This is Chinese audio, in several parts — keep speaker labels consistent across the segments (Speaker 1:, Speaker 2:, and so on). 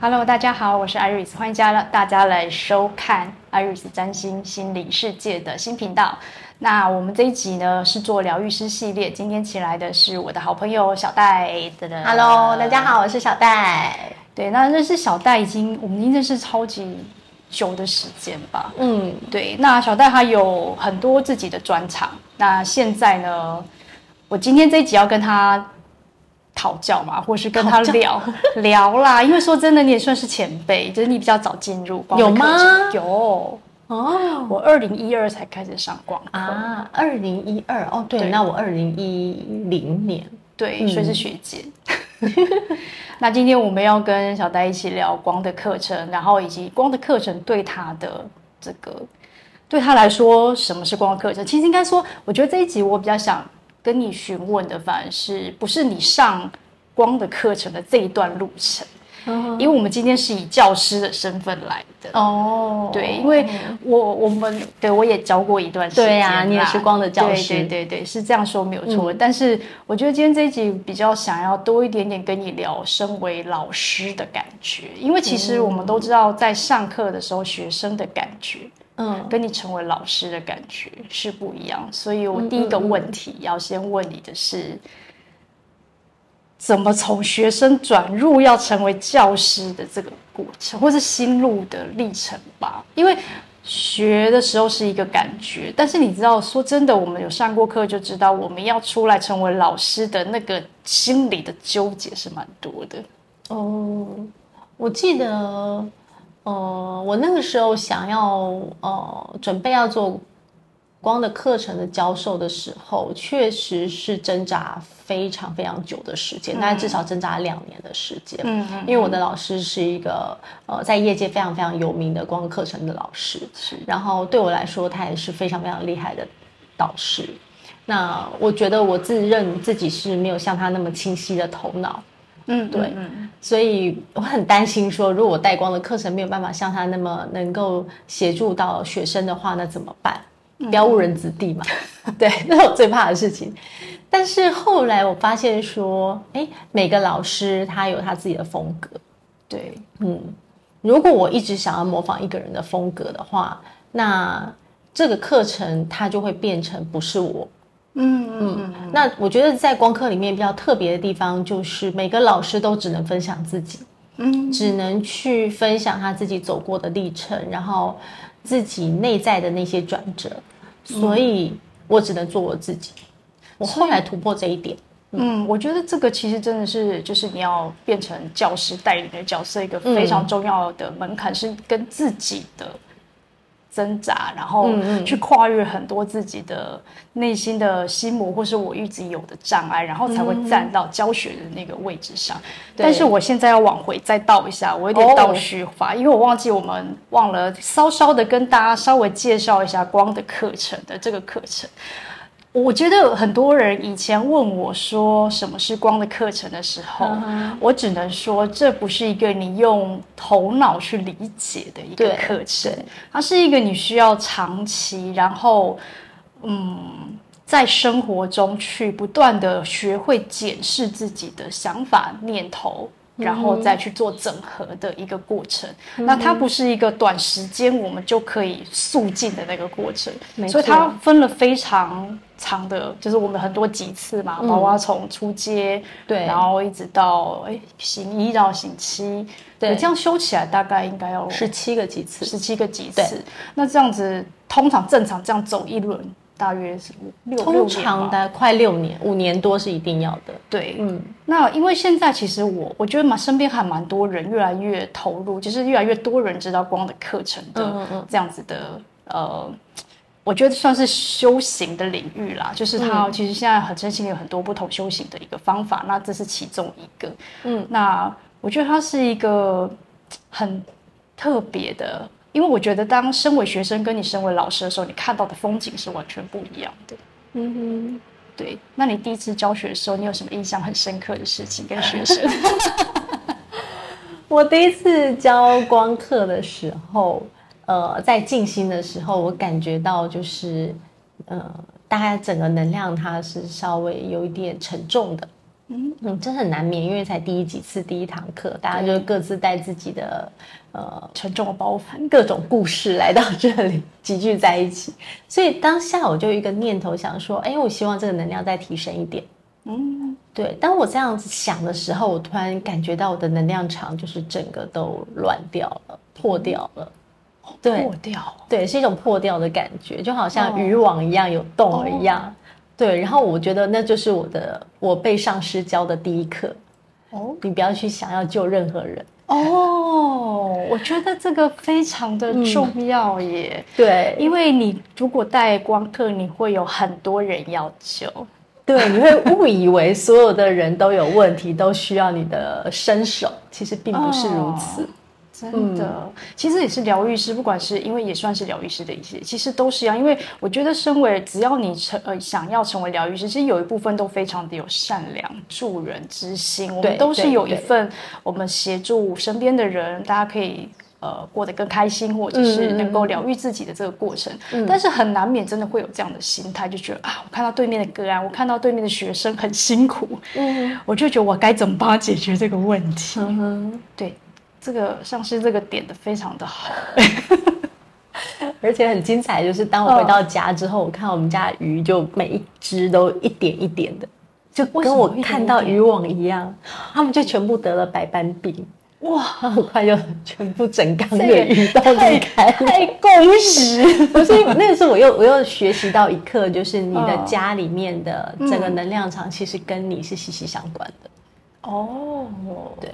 Speaker 1: Hello，大家好，我是 Iris，欢迎家了大家来收看 Iris 占星心理世界的新频道。那我们这一集呢是做疗愈师系列，今天请来的是我的好朋友小戴。
Speaker 2: Hello，大家好，我是小戴。
Speaker 1: 对，那认识小戴已经，我们已经认识超级久的时间吧。嗯，对。那小戴他有很多自己的专长。那现在呢，我今天这一集要跟他讨教嘛，或是跟他聊 聊啦。因为说真的，你也算是前辈，就是你比较早进入。有吗？有。哦，我二零一二才开始上光课
Speaker 2: 啊，二零一二哦，对，对那我二零一零年，
Speaker 1: 对，所以是学姐。嗯、那今天我们要跟小戴一起聊光的课程，然后以及光的课程对他的这个，对他来说什么是光的课程？其实应该说，我觉得这一集我比较想跟你询问的，反而是不是你上光的课程的这一段路程。因为我们今天是以教师的身份来的。哦，对，因为我我们对我也教过一段时间，
Speaker 2: 对呀，你也是光的教师，
Speaker 1: 对对对，是这样说没有错。但是我觉得今天这一集比较想要多一点点跟你聊身为老师的感觉，因为其实我们都知道，在上课的时候学生的感觉，嗯，跟你成为老师的感觉是不一样。所以我第一个问题要先问你的是。怎么从学生转入要成为教师的这个过程，或是心路的历程吧？因为学的时候是一个感觉，但是你知道，说真的，我们有上过课就知道，我们要出来成为老师的那个心理的纠结是蛮多的。
Speaker 2: 哦，我记得，呃，我那个时候想要，呃，准备要做。光的课程的教授的时候，确实是挣扎非常非常久的时间，大概、嗯、至少挣扎两年的时间。嗯，嗯，因为我的老师是一个呃，在业界非常非常有名的光课程的老师，是。然后对我来说，他也是非常非常厉害的导师。那我觉得我自认自己是没有像他那么清晰的头脑。嗯，对。嗯，所以我很担心说，如果我带光的课程没有办法像他那么能够协助到学生的话，那怎么办？不要误人子弟嘛，嗯、对，那是我最怕的事情。但是后来我发现说，哎，每个老师他有他自己的风格，对，嗯，如果我一直想要模仿一个人的风格的话，那这个课程它就会变成不是我，嗯嗯，嗯。那我觉得在光课里面比较特别的地方，就是每个老师都只能分享自己，嗯，只能去分享他自己走过的历程，然后。自己内在的那些转折，所以我只能做我自己。我后来突破这一点，
Speaker 1: 嗯，我觉得这个其实真的是，就是你要变成教师带领的角色，一个非常重要的门槛是跟自己的。挣扎，然后去跨越很多自己的内心的心魔，或是我一直有的障碍，然后才会站到教学的那个位置上。但是我现在要往回再倒一下，我有点倒叙法，因为我忘记我们忘了稍稍的跟大家稍微介绍一下光的课程的这个课程。我觉得很多人以前问我说什么是光的课程的时候，我只能说这不是一个你用头脑去理解的一个课程，它是一个你需要长期，然后嗯，在生活中去不断的学会检视自己的想法念头。然后再去做整合的一个过程，嗯、那它不是一个短时间我们就可以速进的那个过程，所以它分了非常长的，就是我们很多几次嘛，包括从出街，对，然后一直到哎行一到行七，对，这样修起来大概应该要
Speaker 2: 十七个几次，
Speaker 1: 十七个几次。那这样子通常正常这样走一轮。大约是六
Speaker 2: 通常的快六年，五年多是一定要的。
Speaker 1: 对，嗯，那因为现在其实我我觉得嘛，身边还蛮多人越来越投入，就是越来越多人知道光的课程的这样子的，呃，我觉得算是修行的领域啦。就是它其实现在很真心有很多不同修行的一个方法，那这是其中一个。嗯，那我觉得它是一个很特别的。因为我觉得，当身为学生跟你身为老师的时候，你看到的风景是完全不一样的。嗯哼，对。那你第一次教学的时候，你有什么印象很深刻的事情跟学生？
Speaker 2: 我第一次教光课的时候，呃，在静心的时候，我感觉到就是，呃，大家整个能量它是稍微有一点沉重的。嗯嗯，这很难免，因为才第一几次第一堂课，大家就各自带自己的呃
Speaker 1: 沉重的包袱、
Speaker 2: 各种故事来到这里集聚在一起。所以当下我就一个念头想说，哎，我希望这个能量再提升一点。嗯，对。当我这样子想的时候，我突然感觉到我的能量场就是整个都乱掉了、破掉了。对，
Speaker 1: 破掉。
Speaker 2: 对，是一种破掉的感觉，就好像渔网一样有洞了一样。哦对，然后我觉得那就是我的我被上师教的第一课哦，你不要去想要救任何人
Speaker 1: 哦，我觉得这个非常的重要耶。
Speaker 2: 嗯、对，
Speaker 1: 因为你如果带光课，你会有很多人要救，
Speaker 2: 对，你会误以为所有的人都有问题，都需要你的伸手，其实并不是如此。哦
Speaker 1: 真的，嗯、其实也是疗愈师，不管是因为也算是疗愈师的一些，其实都是一样。因为我觉得，身为只要你成呃想要成为疗愈师，其实有一部分都非常的有善良助人之心。我们都是有一份我们协助身边的人，大家可以呃过得更开心，或者是能够疗愈自己的这个过程。嗯、但是很难免真的会有这样的心态，就觉得啊，我看到对面的个案，我看到对面的学生很辛苦，嗯，我就觉得我该怎么帮他解决这个问题？对。这个上师这个点的非常的好，
Speaker 2: 而且很精彩。就是当我回到家之后，我看我们家的鱼就每一只都一点一点的，就跟我看到渔网一样，他们就全部得了白斑病。哇，很快就全部整缸的鱼都离开，
Speaker 1: 太共识！
Speaker 2: 不是那个时候，我又我又学习到一课，就是你的家里面的整个能量场其实跟你是息息相关的。哦，对。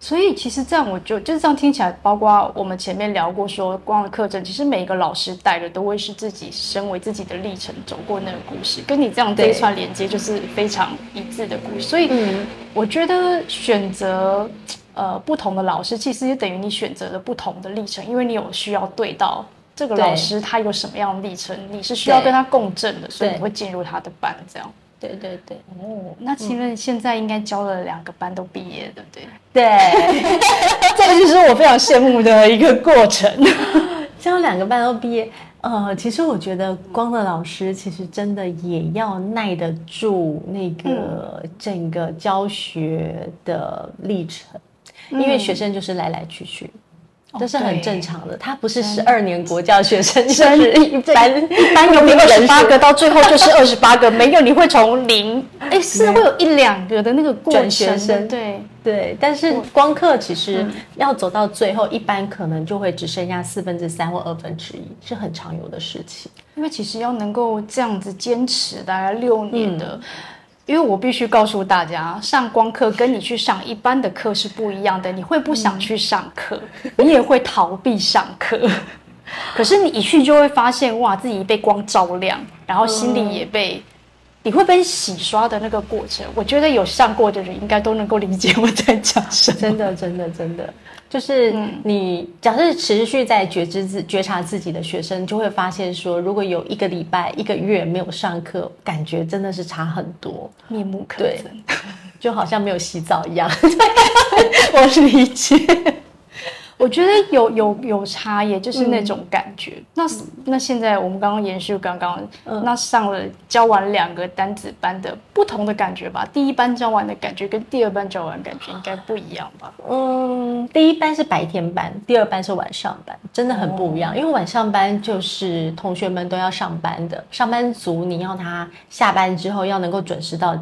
Speaker 1: 所以其实这样，我就就是这样听起来，包括我们前面聊过说，光的课程，其实每一个老师带的都会是自己身为自己的历程走过那个故事，跟你这样这一串连接就是非常一致的故事。所以，我觉得选择呃不同的老师，其实也等于你选择了不同的历程，因为你有需要对到这个老师他有什么样的历程，你是需要跟他共振的，所以你会进入他的班这样。
Speaker 2: 对对对，
Speaker 1: 哦，那请问现在应该教了两个班都毕业，对不对？
Speaker 2: 对，
Speaker 1: 这个就是我非常羡慕的一个过程。
Speaker 2: 教两个班都毕业，呃，其实我觉得光的老师其实真的也要耐得住那个整个教学的历程，嗯、因为学生就是来来去去。这是很正常的，他不是十二年国教学生，就是 一般
Speaker 1: 一般有没有二十八个，到最后就是二十八个，没有你会从零，哎，是会有一两个的那个转学生，
Speaker 2: 对。对。但是光课其实要走到最后，一般可能就会只剩下四分之三或二分之一，是很常有的事情。
Speaker 1: 因为其实要能够这样子坚持大概六年的。因为我必须告诉大家，上光课跟你去上一般的课是不一样的。你会不想去上课，你也会逃避上课。可是你一去就会发现，哇，自己被光照亮，然后心里也被，你会被洗刷的那个过程。我觉得有上过的人应该都能够理解我在讲什么。
Speaker 2: 真的，真的，真的。就是你，假设持续在觉知自觉察自己的学生，就会发现说，如果有一个礼拜、一个月没有上课，感觉真的是差很多，
Speaker 1: 面目可憎，
Speaker 2: 就好像没有洗澡一样。
Speaker 1: 我理解。我觉得有有有差异，就是那种感觉。嗯、那那现在我们刚刚延续刚刚，嗯、那上了教完两个单子班的不同的感觉吧。第一班教完的感觉跟第二班教完的感觉应该不一样吧？
Speaker 2: 嗯，第一班是白天班，第二班是晚上班，真的很不一样。哦、因为晚上班就是同学们都要上班的，上班族你要他下班之后要能够准时到。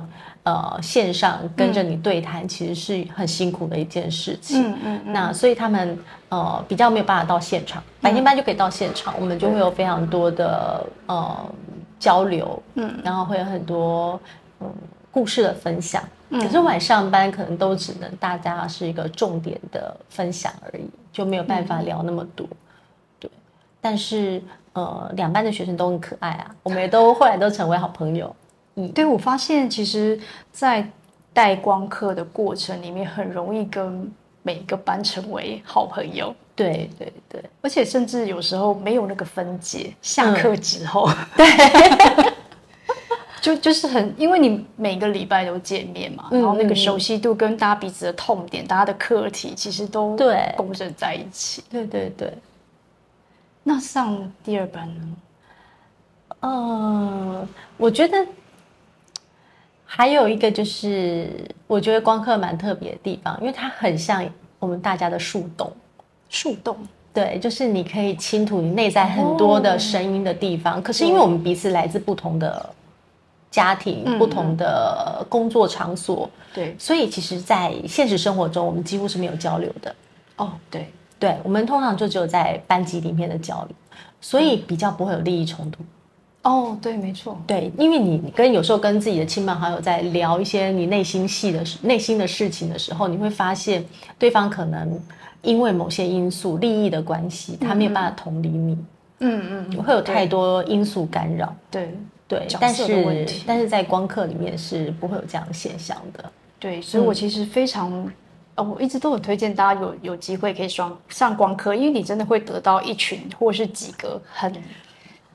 Speaker 2: 呃，线上跟着你对谈，其实是很辛苦的一件事情。嗯嗯，嗯那所以他们呃比较没有办法到现场，白天班就可以到现场，嗯、我们就会有非常多的呃交流，嗯，然后会有很多嗯故事的分享。嗯、可是晚上班可能都只能大家是一个重点的分享而已，就没有办法聊那么多。嗯、对，但是呃两班的学生都很可爱啊，我们也都后来都成为好朋友。
Speaker 1: 嗯，对，我发现其实，在带光课的过程里面，很容易跟每一个班成为好朋友。
Speaker 2: 对对对，
Speaker 1: 而且甚至有时候没有那个分解，下课之后，嗯、
Speaker 2: 对，
Speaker 1: 就就是很，因为你每个礼拜都见面嘛，嗯、然后那个熟悉度跟大家彼此的痛点、大家的课题，其实都对共振在一起。
Speaker 2: 对对对，
Speaker 1: 那上第二班呢？
Speaker 2: 呃，我觉得。还有一个就是，我觉得光刻蛮特别的地方，因为它很像我们大家的树洞。
Speaker 1: 树洞，
Speaker 2: 对，就是你可以倾吐你内在很多的声音的地方。哦、可是因为我们彼此来自不同的家庭、嗯、不同的工作场所，
Speaker 1: 对，
Speaker 2: 所以其实，在现实生活中，我们几乎是没有交流的。
Speaker 1: 哦，对，
Speaker 2: 对，我们通常就只有在班级里面的交流，所以比较不会有利益冲突。
Speaker 1: 哦，对，没错，
Speaker 2: 对，因为你跟有时候跟自己的亲朋好友在聊一些你内心戏的内心的事情的时候，你会发现对方可能因为某些因素、利益的关系，他没有办法同理你。
Speaker 1: 嗯嗯，
Speaker 2: 会有太多因素干扰。
Speaker 1: 对
Speaker 2: 对，但是但是在光刻里面是不会有这样的现象的。
Speaker 1: 对，所以我其实非常，呃，我一直都很推荐大家有有机会可以上上光科，因为你真的会得到一群或是几个很。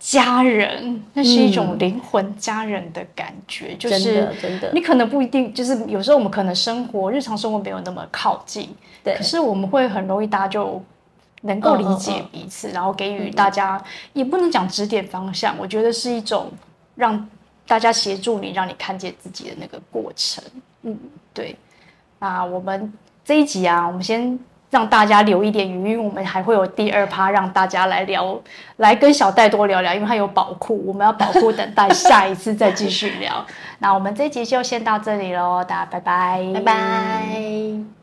Speaker 1: 家人，那是一种灵魂家人的感觉，嗯、就是真的，你可能不一定，就是有时候我们可能生活日常生活没有那么靠近，对，可是我们会很容易大家就能够理解彼此，然后给予大家，嗯、也不能讲指点方向，我觉得是一种让大家协助你，让你看见自己的那个过程。嗯，对。那我们这一集啊，我们先。让大家留一点余韵，我们还会有第二趴，让大家来聊，来跟小戴多聊聊，因为他有宝库，我们要宝库等待下一次再继续聊。那我们这一集就先到这里喽，大家拜拜，
Speaker 2: 拜拜。